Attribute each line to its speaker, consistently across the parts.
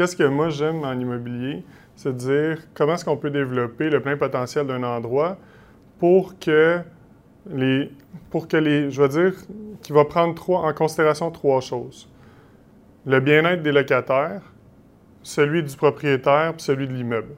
Speaker 1: qu'est-ce que moi j'aime en immobilier, c'est dire comment est-ce qu'on peut développer le plein potentiel d'un endroit pour que les, pour que les, je veux dire, qui va prendre trois, en considération trois choses. Le bien-être des locataires, celui du propriétaire, puis celui de l'immeuble.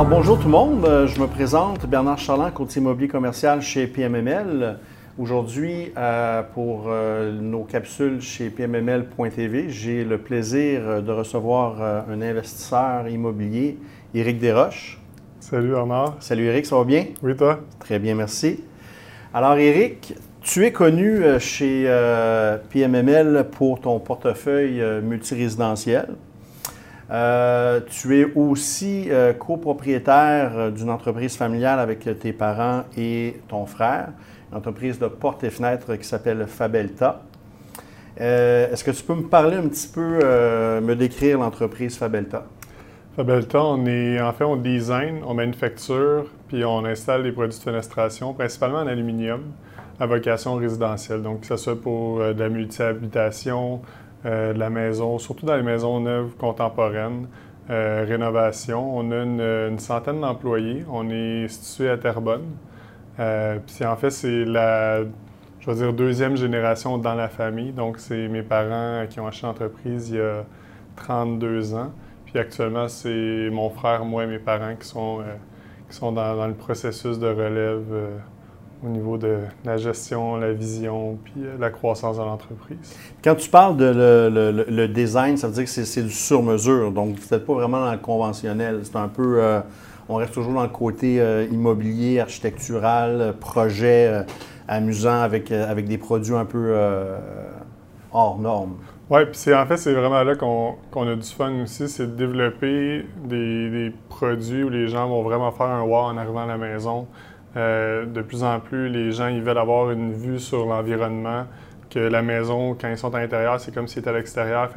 Speaker 2: Alors bonjour tout le monde, Euh, je me présente Bernard Charland, courtier immobilier commercial chez PMML. Aujourd'hui, euh, pour euh, nos capsules chez PMML.tv, j'ai le plaisir de recevoir euh, un investisseur immobilier, Éric Desroches.
Speaker 1: Salut Bernard.
Speaker 2: Salut Éric, ça va bien?
Speaker 1: Oui, toi?
Speaker 2: Très bien, merci. Alors Éric, tu es connu chez PMML pour ton portefeuille multirésidentiel. Euh, tu es aussi euh, copropriétaire euh, d'une entreprise familiale avec tes parents et ton frère, une entreprise de portes et fenêtres qui s'appelle Fabelta. Est-ce que tu peux me parler un petit peu, me décrire l'entreprise Fabelta?
Speaker 1: Fabelta, on est, en fait, on design, on manufacture, puis on installe des produits de fenestration, principalement en aluminium, à vocation résidentielle. Donc, que ce soit pour de la multi-habitation, de la maison, surtout dans les maisons neuves contemporaines, euh, rénovation. On a une, centaine d'employés. On est situé à Terrebonne. Euh, en fait, c'est la, deuxième génération dans la famille. Donc, c'est mes parents qui ont acheté l'entreprise il y a 32 ans. Puis actuellement, c'est mon frère, moi et mes parents qui sont, euh, dans, le processus de relève euh, au niveau de la gestion, la vision, puis euh, la croissance de l'entreprise.
Speaker 2: Quand tu parles de le, le- le design, ça veut dire que c'est du sur-mesure. Donc, vous n'êtes pas vraiment dans le conventionnel. C'est un peu. euh, on reste toujours dans le côté euh, immobilier, architectural, projet euh, amusant avec, avec des produits un peu hors normes.
Speaker 1: Oui, puis c'est en fait, c'est vraiment là qu'on qu'on a du fun aussi, c'est de développer des, des produits où les gens vont vraiment faire un wow en arrivant à la maison. Euh, de plus en plus, les gens veulent avoir une vue sur l'environnement, que la maison, quand ils sont à l'intérieur, c'est comme si c'était à l'extérieur.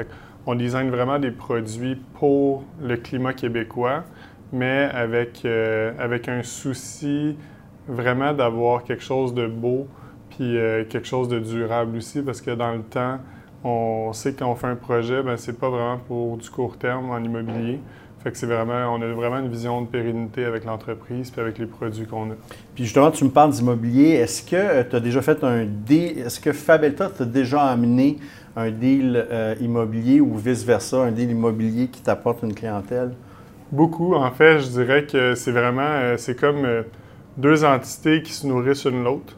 Speaker 1: On design vraiment des produits pour le climat québécois, mais avec, euh, avec un souci vraiment d'avoir quelque chose de beau, puis euh, quelque chose de durable aussi, parce que dans le temps, on sait que quand on fait un projet, ben c'est pas vraiment pour du court terme en immobilier. Fait que c'est vraiment, on a vraiment une vision de pérennité avec l'entreprise puis avec les produits qu'on a.
Speaker 2: Puis justement, tu me parles d'immobilier. Est-ce que tu as déjà fait un deal, est-ce que Fabelta t'a déjà amené un deal euh, immobilier ou vice-versa, un deal immobilier qui t'apporte une clientèle?
Speaker 1: Beaucoup, en fait, je dirais que c'est vraiment, euh, c'est comme euh, deux entités qui se nourrissent l'une l'autre.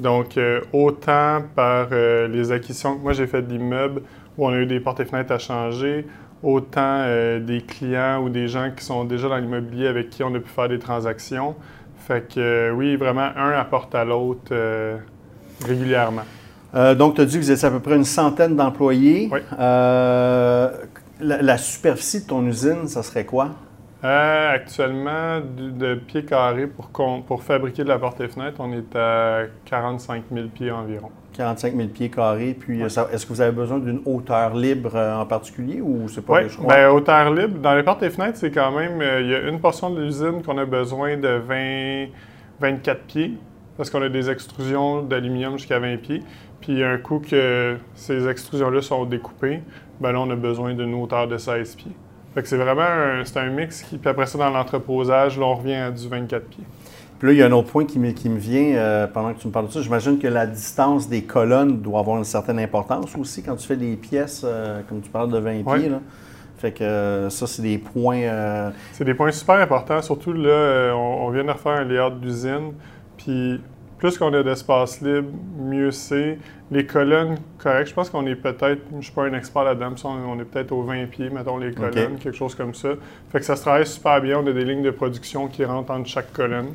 Speaker 1: Donc, euh, autant par euh, les acquisitions que moi j'ai fait de l'immeuble où on a eu des portes et fenêtres à changer, autant euh, des clients ou des gens qui sont déjà dans l'immobilier avec qui on a pu faire des transactions. Fait que euh, oui, vraiment, un apporte à l'autre euh, régulièrement.
Speaker 2: Donc, tu as dit que vous étiez à peu près une centaine d'employés.
Speaker 1: Oui.
Speaker 2: La, la superficie de ton usine, ça serait quoi?
Speaker 1: Actuellement, du- de pieds carrés pour, pour fabriquer de la porte et fenêtre, on est à 45 000 pieds environ.
Speaker 2: 45 000 pieds carrés. Puis, euh, est-ce que vous avez besoin d'une hauteur libre euh, en particulier ou c'est pas choix?
Speaker 1: ben, hauteur libre. Dans les portes et fenêtres, c'est quand même. euh, Il y a une portion de l'usine qu'on a besoin de 20, 24 pieds, parce qu'on a des extrusions d'aluminium jusqu'à 20 pieds. Puis un coup que ces extrusions-là sont découpées, ben là, on a besoin d'une hauteur de 16 pieds. Fait que c'est vraiment un, c'est un mix qui. Puis après ça, dans l'entreposage, là, on revient à du 24 pieds.
Speaker 2: Puis là, il y a un autre point qui me, qui me vient euh, pendant que tu me parles de ça. J'imagine que la distance des colonnes doit avoir une certaine importance aussi quand tu fais des pièces, euh, comme tu parles de 20
Speaker 1: Ouais.
Speaker 2: pieds. Là. Fait que euh, ça, c'est des points.
Speaker 1: C'est des points super importants. Surtout là, on, on vient de refaire un layout d'usine. Puis plus qu'on a d'espace libre, mieux c'est. Les colonnes, correct. Je pense qu'on est peut-être, je suis pas un expert là-dedans, on est peut-être aux 20 pieds, mettons les colonnes, quelque chose comme ça. Fait que ça se travaille super bien. On a des lignes de production qui rentrent entre chaque colonne.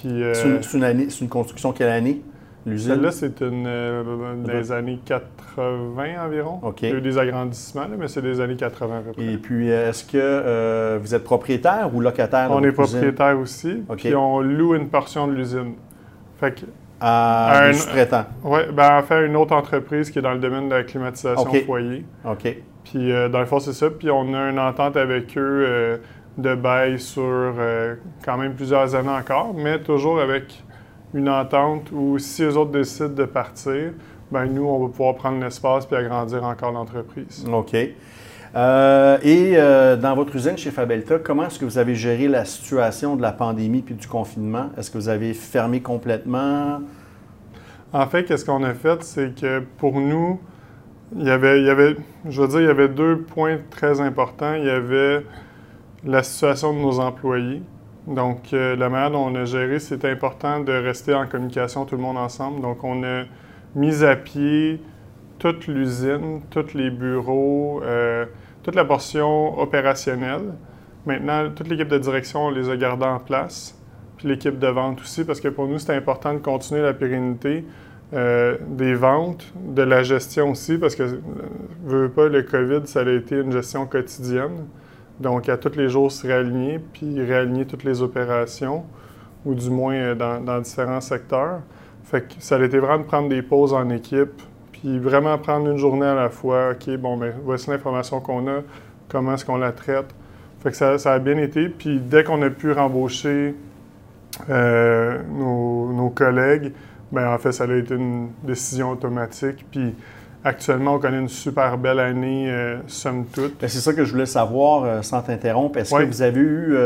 Speaker 1: Puis euh,
Speaker 2: c'est une, c'est une année- c'est une construction quelle année? L'usine?
Speaker 1: celle-là, c'est une euh, des années 80 environ.
Speaker 2: OK.
Speaker 1: Il y a eu des agrandissements, là, mais c'est des années 80 à peu près.
Speaker 2: Et puis, euh, est-ce que euh, vous êtes propriétaire ou locataire? de
Speaker 1: On est
Speaker 2: usine?
Speaker 1: propriétaire aussi,
Speaker 2: OK.
Speaker 1: puis on loue une portion de l'usine. Fait que,
Speaker 2: À
Speaker 1: Un-
Speaker 2: des sous-traitants?
Speaker 1: ouais, ben, en fait, une autre entreprise qui est dans le domaine de la climatisation
Speaker 2: OK.
Speaker 1: foyer.
Speaker 2: OK.
Speaker 1: Puis, dans le fond, c'est ça. Puis, on a une entente avec eux de bail sur euh, quand même plusieurs années encore, mais toujours avec une entente où si eux autres décident de partir, ben nous, on va pouvoir prendre l'espace puis agrandir encore l'entreprise.
Speaker 2: OK. Euh, et euh, dans votre usine chez Fabelta, comment est-ce que vous avez géré la situation de la pandémie puis du confinement? Est-ce que vous avez fermé complètement?
Speaker 1: En fait, qu'est-ce qu'on a fait, c'est que pour nous, il y, avait, il y avait, je veux dire, il y avait deux points très importants. Il y avait la situation de nos employés. Donc, euh, la manière dont on a géré, c'était important de rester en communication tout le monde ensemble. Donc, on a mis à pied toute l'usine, tous les bureaux, euh, toute la portion opérationnelle. Maintenant, toute l'équipe de direction, on les a gardés en place, puis l'équipe de vente aussi, parce que pour nous, c'était important de continuer la pérennité euh, des ventes, de la gestion aussi, parce que, veux pas, le COVID, ça a été une gestion quotidienne. Donc, à tous les jours, se réaligner, puis réaligner toutes les opérations, ou du moins dans, dans différents secteurs. Fait que ça a été vraiment de prendre des pauses en équipe, puis vraiment prendre une journée à la fois. OK, bon, ben voici l'information qu'on a, comment est-ce qu'on la traite. Fait que ça, a bien été. Puis dès qu'on a pu rembaucher euh, nos, collègues, ben en fait, ça a été une décision automatique. Puis actuellement, on connaît une super belle année, euh, somme toute.
Speaker 2: Ben, c'est ça que je voulais savoir, euh, sans t'interrompre. Est-ce que vous avez eu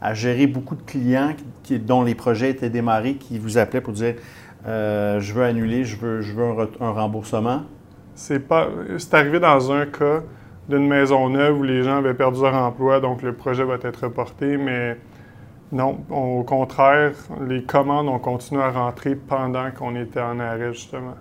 Speaker 2: à gérer beaucoup de clients dont les projets étaient démarrés qui vous appelaient pour dire euh, je veux annuler, je veux, je veux un, remboursement?
Speaker 1: C'est pas. C'est arrivé dans un cas d'une maison neuve où les gens avaient perdu leur emploi, donc le projet va être reporté, mais non, au contraire, les commandes ont continué à rentrer pendant qu'on était en arrêt, justement.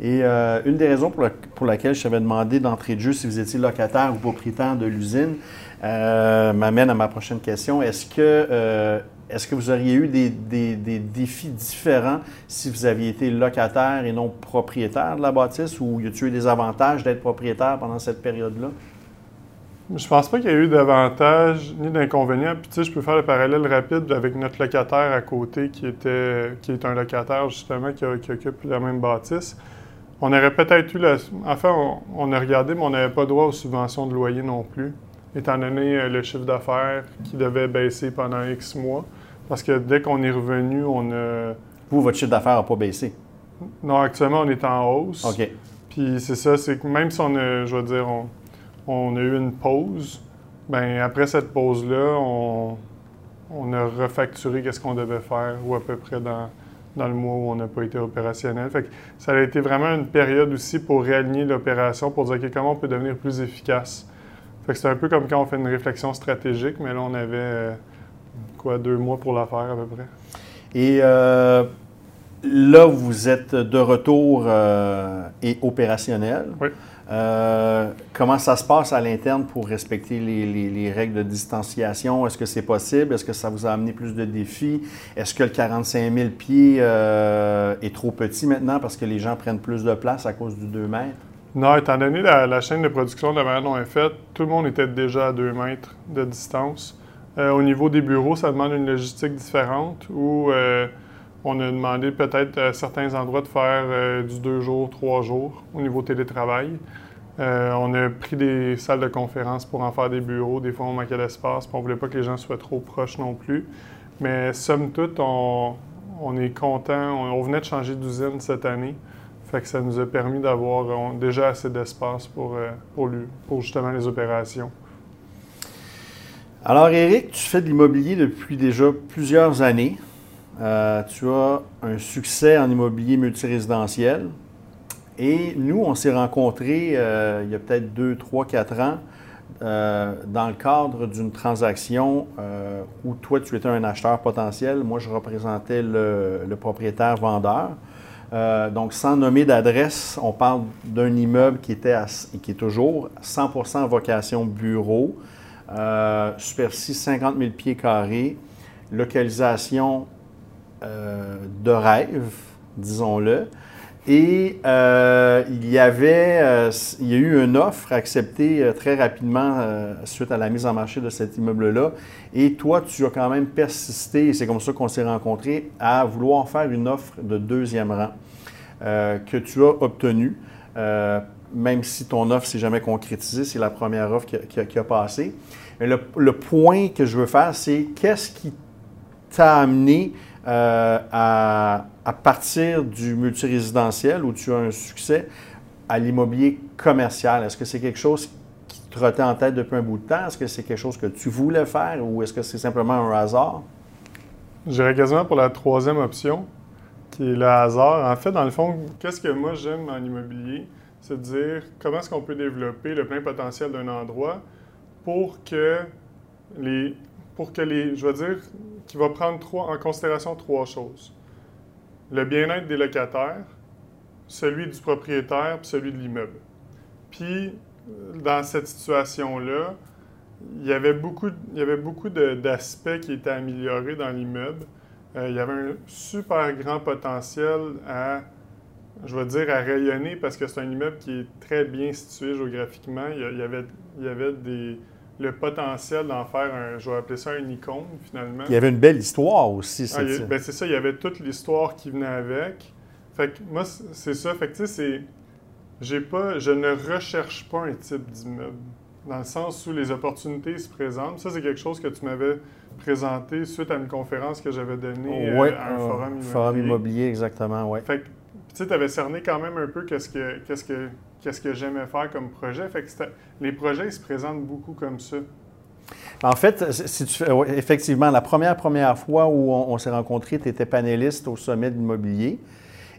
Speaker 2: Et euh, une des raisons pour, laquelle je t'avais demandé d'entrée de jeu si vous étiez locataire ou propriétaire de l'usine euh, m'amène à ma prochaine question. Est-ce que est-ce que vous auriez eu des, défis différents si vous aviez été locataire et non propriétaire de la bâtisse ou y a-t-il eu des avantages d'être propriétaire pendant cette période-là?
Speaker 1: Je pense pas qu'il y ait eu d'avantages ni d'inconvénients. Puis tu sais, je peux faire le parallèle rapide avec notre locataire à côté qui était qui est un locataire justement qui, occupe la même bâtisse. On aurait peut-être eu la. Enfin, on, on a regardé, mais on n'avait pas droit aux subventions de loyer non plus, étant donné euh, le chiffre d'affaires qui devait baisser pendant X mois. Parce que dès qu'on est revenu, on a.
Speaker 2: Vous, votre chiffre d'affaires n'a pas baissé?
Speaker 1: Non, actuellement, on est en hausse.
Speaker 2: OK.
Speaker 1: Puis c'est ça, c'est que même si on a, je veux dire, on, a eu une pause, ben après cette pause-là, on, a refacturé qu'est-ce qu'on devait faire, ou à peu près dans, dans le mois où on n'a pas été opérationnel. Fait que ça a été vraiment une période aussi pour réaligner l'opération, pour dire comment on peut devenir plus efficace. Fait que c'est un peu comme quand on fait une réflexion stratégique, mais là, on avait euh, quoi, deux mois pour la faire à peu près.
Speaker 2: Et euh, là, vous êtes de retour euh, et opérationnel.
Speaker 1: Oui.
Speaker 2: Euh, comment ça se passe à l'interne pour respecter les, règles de distanciation? Est-ce que c'est possible? Est-ce que ça vous a amené plus de défis? Est-ce que le 45 000 pieds est trop petit maintenant parce que les gens prennent plus de place à cause du 2 mètres?
Speaker 1: Non, étant donné la, chaîne de production de la manière dont elle est faite, tout le monde était déjà à 2 mètres de distance. Euh, au niveau des bureaux, ça demande une logistique différente où euh, on a demandé peut-être à certains endroits de faire euh, du deux jours, trois jours au niveau télétravail. on a pris des salles de conférence pour en faire des bureaux. Des fois, on manquait d'espace, on ne voulait pas que les gens soient trop proches non plus. Mais somme toute, on, est content. On, venait de changer d'usine cette année. Fait que ça nous a permis d'avoir déjà assez d'espace pour, pour justement les opérations.
Speaker 2: Alors, Eric, tu fais de l'immobilier depuis déjà plusieurs années. Euh, tu as un succès en immobilier multirésidentiel. Et nous, on s'est rencontrés euh, il y a peut-être deux, trois, quatre ans euh, dans le cadre d'une transaction où toi, tu étais un acheteur potentiel. Moi, je représentais le, propriétaire-vendeur. donc, sans nommer d'adresse, on parle d'un immeuble qui était qui est toujours 100% vocation bureau, superficie 50 000 pieds carrés, localisation euh, de rêve, disons-le. Et euh, il y avait, a eu une offre acceptée très rapidement suite à la mise en marché de cet immeuble-là. Et toi, tu as quand même persisté, et c'est comme ça qu'on s'est rencontrés, à vouloir faire une offre de deuxième rang que tu as obtenue. même si ton offre s'est jamais concrétisée, c'est la première offre qui a, passé. Le, point que je veux faire, c'est qu'est-ce qui t'a amené euh, à, partir du multirésidentiel où tu as un succès à l'immobilier commercial? Est-ce que c'est quelque chose qui te trottait en tête depuis un bout de temps? Est-ce que c'est quelque chose que tu voulais faire ou est-ce que c'est simplement un hasard?
Speaker 1: J'irais quasiment pour la troisième option, qui est le hasard. En fait, dans le fond, qu'est-ce que moi j'aime en immobilier? C'est de dire comment est-ce qu'on peut développer le plein potentiel d'un endroit pour que les. pour que les. Je veux dire, qui va prendre trois, en considération trois choses. Le bien-être des locataires, celui du propriétaire, puis celui de l'immeuble. Puis, dans cette situation-là, il y avait beaucoup, il y avait beaucoup d'aspects qui étaient améliorés dans l'immeuble. Euh, il y avait un super grand potentiel à, je vais dire, à rayonner parce que c'est un immeuble qui est très bien situé géographiquement. Il y avait, il y avait des, le potentiel d'en faire un, je vais appeler ça un icône finalement.
Speaker 2: Il y avait une belle histoire aussi.
Speaker 1: Ah, ben, c'est ça, il y avait toute l'histoire qui venait avec. Fait que moi, c'est ça. Fait que tu sais, c'est. J'ai pas. Je ne recherche pas un type d'immeuble dans le sens où les opportunités se présentent. Ça, c'est quelque chose que tu m'avais présenté suite à une conférence que j'avais donnée
Speaker 2: euh, à un forum immobilier. Forum immobilier, exactement, oui.
Speaker 1: Fait que, tu avais cerné quand même un peu qu'est-ce que, qu'est-ce que, qu'est-ce que j'aimais faire comme projet. Fait les projets, se présentent beaucoup comme ça.
Speaker 2: En fait, si tu effectivement, la première, première fois où on, on s'est rencontrés, tu étais panéliste au sommet de l'immobilier.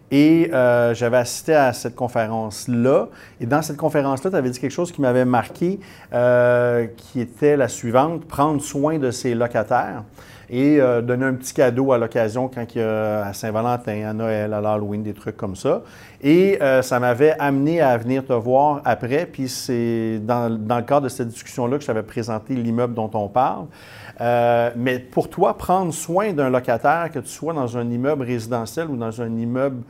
Speaker 2: Et euh, j'avais assisté à cette conférence-là. Et dans cette conférence-là, tu avais dit quelque chose qui m'avait marqué, euh, qui était la suivante, prendre soin de ses locataires et euh, donner un petit cadeau à l'occasion quand il y a à Saint-Valentin, à Noël, à l'Halloween, des trucs comme ça. Et ça m'avait amené à venir te voir après, puis c'est dans, le cadre de cette discussion-là que je t'avais présenté l'immeuble dont on parle. mais pour toi, prendre soin d'un locataire, que tu sois dans un immeuble résidentiel ou dans un immeuble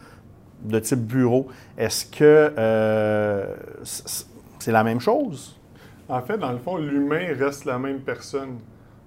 Speaker 2: de type bureau, est-ce que euh, c'est la même chose?
Speaker 1: En fait, dans le fond, l'humain reste la même personne.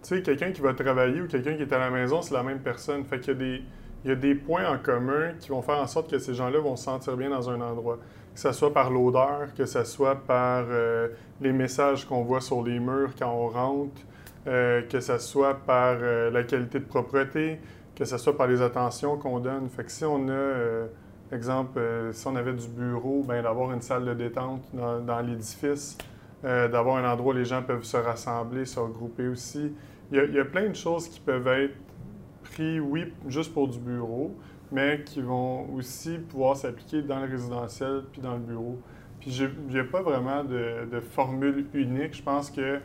Speaker 1: Tu sais, quelqu'un qui va travailler ou quelqu'un qui est à la maison, c'est la même personne. Fait qu'il y a des, il y a des points en commun qui vont faire en sorte que ces gens-là vont se sentir bien dans un endroit. Que ce soit par l'odeur, que ce soit par euh, les messages qu'on voit sur les murs quand on rentre, euh, que ce soit par la qualité de propreté, que ce soit par les attentions qu'on donne. Fait que si on a Exemple, euh, si on avait du bureau, ben, d'avoir une salle de détente dans, l'édifice, euh, d'avoir un endroit où les gens peuvent se rassembler, se regrouper aussi. Il y, a, plein de choses qui peuvent être prises, oui, juste pour du bureau, mais qui vont aussi pouvoir s'appliquer dans le résidentiel puis dans le bureau. Puis il n'y a pas vraiment de, formule unique. Je pense que, tu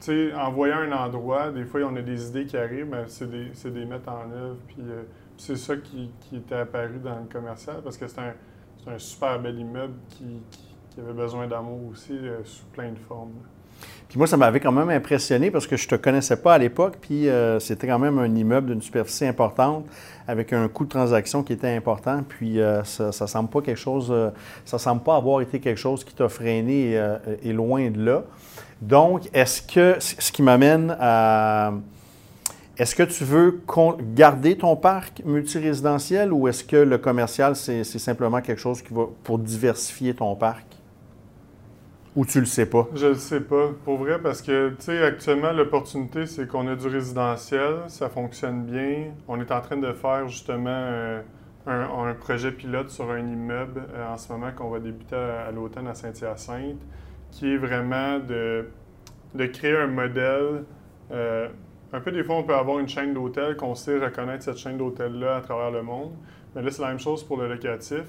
Speaker 1: sais, en voyant un endroit, des fois, on a des idées qui arrivent, mais c'est des, des mettre en œuvre. Puis euh, c'est ça qui, était apparu dans le commercial parce que c'est un, super bel immeuble qui, avait besoin d'amour aussi euh, sous plein de formes.
Speaker 2: Puis moi, ça m'avait quand même impressionné parce que je ne te connaissais pas à l'époque, puis euh, c'était quand même un immeuble d'une superficie importante avec un coût de transaction qui était important, puis euh, ça ne semble pas quelque chose, ça semble pas avoir été quelque chose qui t'a freiné et, loin de là. Donc, est-ce que, ce qui m'amène à est-ce que tu veux garder ton parc multirésidentiel ou est-ce que le commercial, c'est simplement quelque chose qui va pour diversifier ton parc? Ou tu le sais pas?
Speaker 1: Je le sais pas. Pour vrai, parce que, tu sais, actuellement, l'opportunité, c'est qu'on a du résidentiel, ça fonctionne bien. On est en train de faire justement euh, un, projet pilote sur un immeuble euh, en ce moment qu'on va débuter à, l'automne à Saint-Hyacinthe, qui est vraiment de, de créer un modèle. Euh, un peu des fois, on peut avoir une chaîne d'hôtels, qu'on sait reconnaître cette chaîne d'hôtels-là à travers le monde. Mais là, c'est la même chose pour le locatif,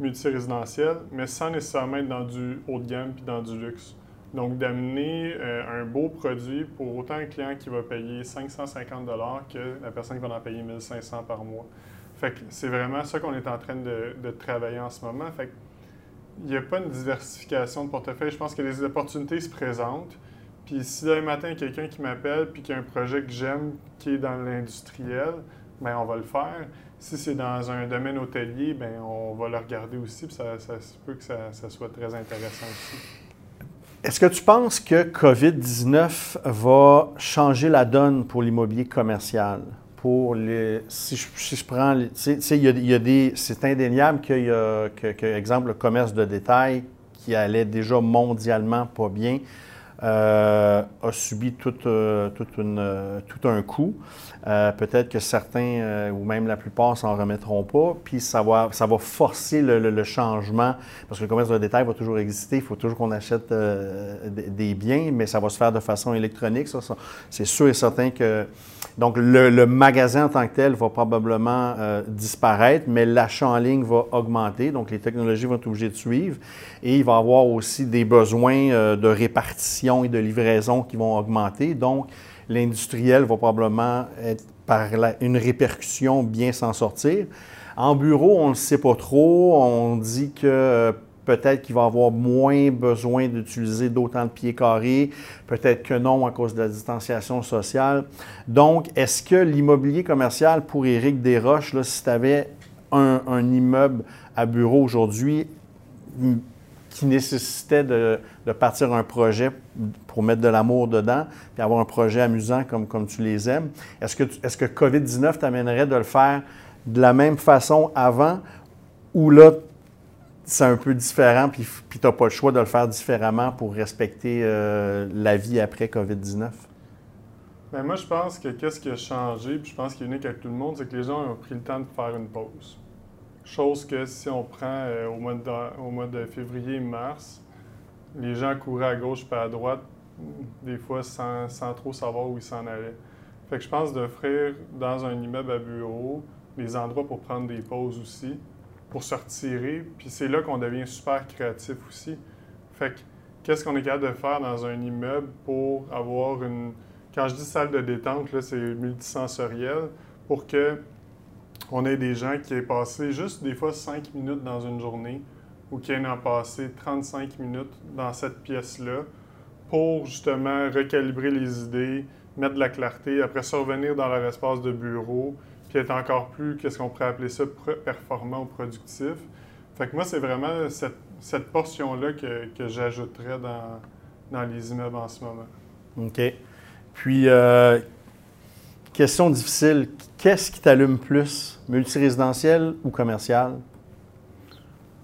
Speaker 1: multirésidentiel, mais sans nécessairement être dans du haut de gamme puis dans du luxe. Donc, d'amener euh, un beau produit pour autant un client qui va payer 550 que la personne qui va en payer 1500 par mois. Fait que c'est vraiment ça qu'on est en train de, travailler en ce moment. Fait il n'y a pas une diversification de portefeuille. Je pense que les opportunités se présentent. Puis si demain matin, quelqu'un qui m'appelle puis qui a un projet que j'aime qui est dans l'industriel, bien, on va le faire. Si c'est dans un domaine hôtelier, bien, on va le regarder aussi, ça, ça peut que ça, soit très intéressant aussi.
Speaker 2: Est-ce que tu penses que COVID-19 va changer la donne pour l'immobilier commercial? pour les. Si je, prends. Tu sais, il y a, des. C'est indéniable qu'il y a, que, exemple, le commerce de détail qui allait déjà mondialement pas bien. Euh, a subi tout, euh, une, euh, tout un coup. Peut-être que certains, ou même la plupart, s'en remettront pas. Puis ça va, ça va forcer le, changement, parce que le commerce de détail va toujours exister. Il faut toujours qu'on achète des biens, mais ça va se faire de façon électronique. C'est sûr et certain que donc, le, magasin en tant que tel va probablement disparaître, mais l'achat en ligne va augmenter. Donc, les technologies vont être obligées de suivre. Et il va y avoir aussi des besoins de répartition et de livraison qui vont augmenter. Donc, l'industriel va probablement être par une répercussion bien s'en sortir. En bureau, on ne sait pas trop. On dit que euh, peut-être qu'il va avoir moins besoin d'utiliser d'autant de pieds carrés, peut-être que non à cause de la distanciation sociale. Donc, est-ce que l'immobilier commercial pour Éric Desroches, si tu avais un, immeuble à bureau aujourd'hui, qui nécessitait de, partir un projet pour mettre de l'amour dedans, puis avoir un projet amusant comme, comme tu les aimes. Est-ce que, est que COVID-19 t'amènerait de le faire de la même façon avant ou là, c'est un peu différent, puis, puis tu n'as pas le choix de le faire différemment pour respecter euh, la vie après COVID-19?
Speaker 1: Bien, moi, je pense que qu'est-ce qui a changé, puis je pense qu'il est unique avec tout le monde, c'est que les gens ont pris le temps de faire une pause. Chose que si on prend euh, au, mois de, au mois de février-mars, les gens couraient à gauche et à droite, des fois sans, trop savoir où ils s'en allaient. Fait que je pense d'offrir dans un immeuble à bureau des endroits pour prendre des pauses aussi, pour se retirer. Puis c'est là qu'on devient super créatif aussi. Fait que qu'est-ce qu'on est capable de faire dans un immeuble pour avoir une. Quand je dis salle de détente, là, c'est multisensoriel, pour que on ait des gens qui aient passé juste des fois 5 minutes dans une journée ou qui en passé 35 minutes dans cette pièce-là pour justement recalibrer les idées, mettre de la clarté, après ça revenir dans leur espace de bureau, puis être encore plus, qu'est-ce qu'on pourrait appeler ça, performant ou productif. Fait que moi, c'est vraiment cette, portion-là que, j'ajouterais dans, dans les immeubles en ce moment.
Speaker 2: OK. Puis, euh, question difficile, qu'est-ce qui t'allume plus, multirésidentiel ou commercial?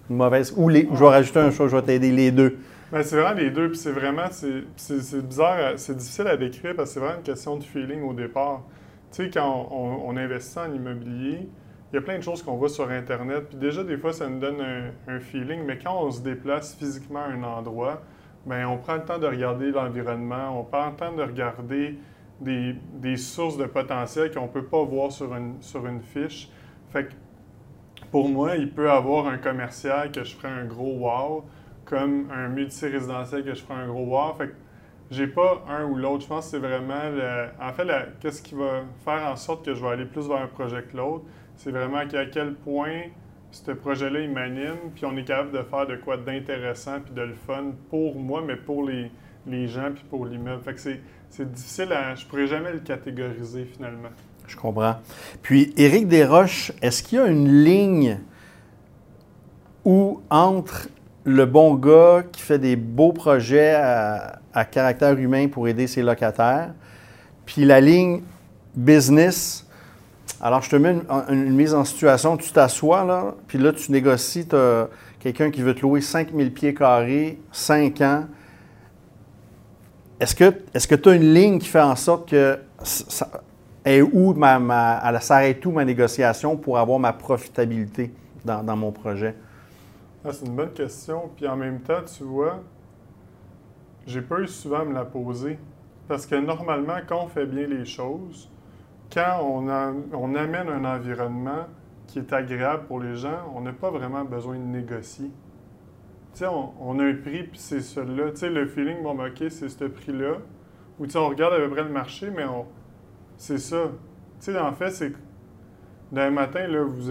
Speaker 2: Mauvaise. Ou les, je vais rajouter un chose, je vais t'aider les deux.
Speaker 1: Ben, c'est vraiment les deux, puis c'est vraiment, c'est bizarre, c'est difficile à décrire parce que c'est vraiment une question de feeling au départ. Tu sais, quand on, investit en immobilier, il y a plein de choses qu'on voit sur Internet, puis déjà, des fois, ça nous donne un, feeling, mais quand on se déplace physiquement à un endroit, bien, on prend le temps de regarder l'environnement, on prend le temps de regarder des, sources de potentiel qu'on ne peut pas voir sur une, sur une fiche. Fait que pour moi, il peut avoir un commercial que je ferai un gros wow, comme un multi-résidentiel que je ferai un gros wow. Fait que j'ai pas un ou l'autre. Je pense que c'est vraiment. en fait, qu'est-ce qui va faire en sorte que je vais aller plus vers un projet que l'autre? C'est vraiment à quel point ce projet-là, il m'anime, puis on est capable de faire de quoi d'intéressant puis de le fun pour moi, mais pour les, les gens puis pour l'immeuble. Fait que c'est difficile à. Je pourrais jamais le catégoriser finalement.
Speaker 2: Je comprends. Puis, Éric Desroches, est-ce qu'il y a une ligne où entre le bon gars qui fait des beaux projets à, caractère humain pour aider ses locataires, puis la ligne business? Alors, je te mets une, mise en situation, tu t'assois là, puis là, tu négocies, tu as quelqu'un qui veut te louer 5000 pieds carrés, 5 ans, est-ce que tu as une ligne qui fait en sorte que est où ma, ma elle s'arrête où ma négociation pour avoir ma profitabilité dans, mon projet?
Speaker 1: Ah, c'est une bonne question. Puis en même temps, tu vois, j'ai pas eu souvent à me la poser. Parce que normalement, quand on fait bien les choses, quand on, on amène un environnement qui est agréable pour les gens, on n'a pas vraiment besoin de négocier on, a un prix, puis c'est celui-là. Tu sais, le feeling, bon, ben, OK, c'est ce prix-là. Ou, tu sais, on regarde à peu près le marché, mais on, c'est ça. Tu sais, en fait, c'est d'un matin, là, vous,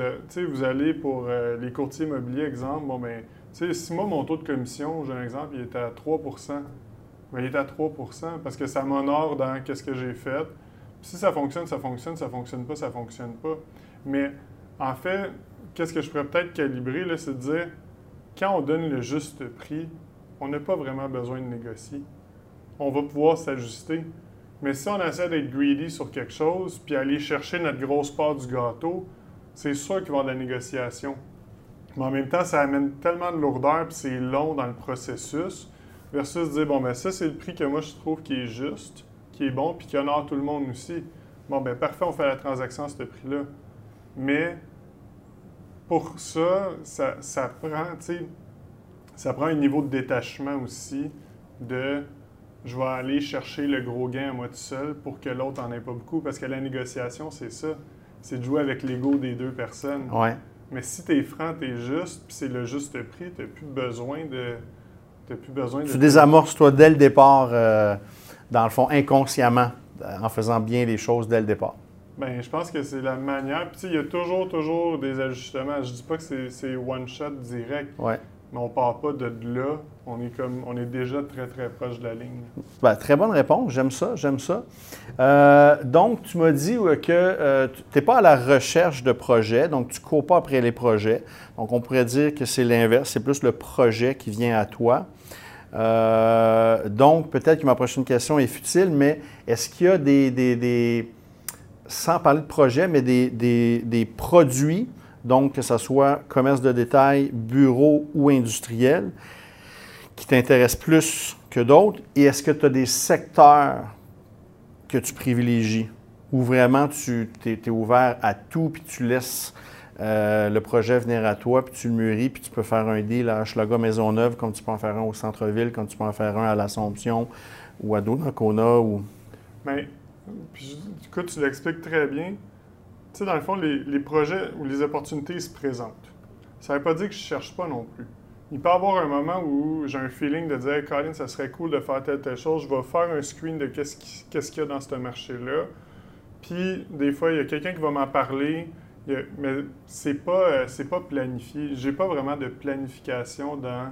Speaker 1: vous allez pour euh, les courtiers immobiliers, exemple, bon, ben, si moi, mon taux de commission, j'ai un exemple, il est à 3% ben, il est à 3% parce que ça m'honore dans qu'est-ce que j'ai fait. si ça fonctionne, ça fonctionne, ça fonctionne pas, ça fonctionne pas. Mais en fait, qu'est-ce que je pourrais peut-être calibrer, c'est de dire, quand on donne le juste prix, on n'a pas vraiment besoin de négocier. On va pouvoir s'ajuster. Mais si on essaie d'être greedy sur quelque chose, puis aller chercher notre grosse part du gâteau, c'est sûr qu'il va y avoir de la négociation. Mais en même temps, ça amène tellement de lourdeur, puis c'est long dans le processus, versus dire, bon, ben ça, c'est le prix que moi, je trouve qui est juste, qui est bon, puis qui honore tout le monde aussi. Bon, ben parfait, on fait la transaction à ce prix-là. Mais pour ça, ça, ça prend, tu sais, ça prend un niveau de détachement aussi de je vais aller chercher le gros gain à moi tout seul pour que l'autre n'en ait pas beaucoup. Parce que la négociation, c'est ça. C'est de jouer avec l'ego des deux personnes.
Speaker 2: Ouais.
Speaker 1: Mais si tu es franc, tu es juste, puis c'est le juste prix, tu n'as plus besoin de. T'as plus besoin de.
Speaker 2: Tu désamorces, toi, dès le départ, euh, dans le fond, inconsciemment, en faisant bien les choses dès le départ.
Speaker 1: Bien, je pense que c'est la manière. Puis, il y a toujours, toujours des ajustements. Je dis pas que c'est one shot direct.
Speaker 2: Ouais
Speaker 1: mais on part pas de là. On est, comme, on est déjà très, très proche de la ligne.
Speaker 2: Ben, très bonne réponse. J'aime ça, j'aime ça. Euh, donc, tu m'as dit que euh, tu n'es pas à la recherche de projets, donc tu ne cours pas après les projets. Donc, on pourrait dire que c'est l'inverse, c'est plus le projet qui vient à toi. Euh, donc, peut-être que ma prochaine question est futile, mais est-ce qu'il y a des, sans parler de projet, mais des, des produits donc que ce soit commerce de détail, bureau ou industriel, qui t'intéressent plus que d'autres? Et est-ce que tu as des secteurs que tu privilégies ou vraiment tu es, ouvert à tout puis tu laisses euh, le projet venir à toi puis tu le mûris puis tu peux faire un deal à Maison Maisonneuve comme tu peux en faire un au centre-ville, comme tu peux en faire un à l'Assomption ou à Donnacona ou...
Speaker 1: Mais, puis, écoute, tu l'expliques très bien. Tu sais, dans le fond, les, projets ou les opportunités se présentent. Ça ne veut pas dire que je ne cherche pas non plus. Il peut y avoir un moment où j'ai un feeling de dire Colin, ça serait cool de faire telle, telle chose. Je vais faire un screen de qu'est-ce qu'il y a dans ce marché-là. Puis, des fois, il y a quelqu'un qui va m'en parler, mais c'est pas, euh, pas planifié. J'ai pas vraiment de planification dans,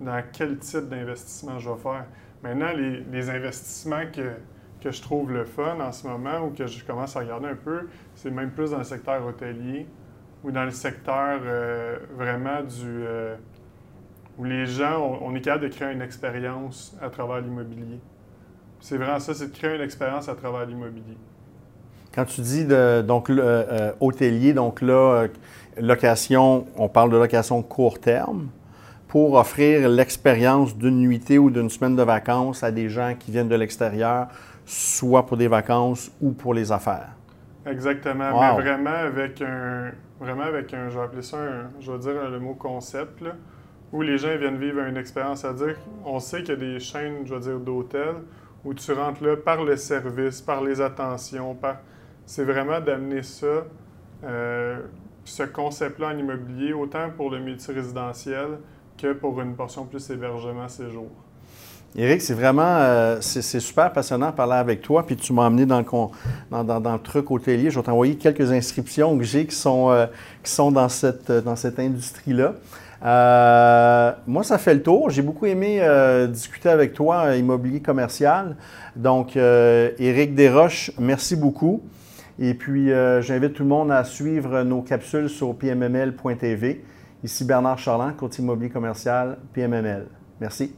Speaker 1: dans quel type d'investissement je vais faire. Maintenant, les, les investissements que, que je trouve le fun en ce moment ou que je commence à regarder un peu, c'est même plus dans le secteur hôtelier ou dans le secteur euh, vraiment du. Euh, où les gens, on, est capable de créer une expérience à travers l'immobilier. C'est vraiment ça, c'est de créer une expérience à travers l'immobilier.
Speaker 2: Quand tu dis de, donc euh, hôtelier, donc là, location, on parle de location court terme pour offrir l'expérience d'une nuitée ou d'une semaine de vacances à des gens qui viennent de l'extérieur soit pour des vacances ou pour les affaires.
Speaker 1: Exactement, mais vraiment avec un, vraiment avec un, je vais appeler ça un, je vais dire le mot concept, où les gens viennent vivre une expérience. à dire on sait qu'il y a des chaînes, je veux dire, d'hôtels où tu rentres là par le service, par les attentions. C'est vraiment d'amener ça, euh, ce concept-là en immobilier, autant pour le multirésidentiel que pour une portion plus hébergement séjour.
Speaker 2: Éric, c'est vraiment euh, c'est super passionnant de parler avec toi. Puis tu m'as amené dans le, truc hôtelier. Je vais t'envoyer quelques inscriptions que j'ai qui sont, euh, dans cette industrie-là. Euh, moi, ça fait le tour. J'ai beaucoup aimé discuter avec toi immobilier commercial. Donc, Éric Desroches, merci beaucoup. Et puis, j'invite tout le monde à suivre nos capsules sur pmml.tv. Ici Bernard Charland, côté immobilier commercial, PMML. Merci.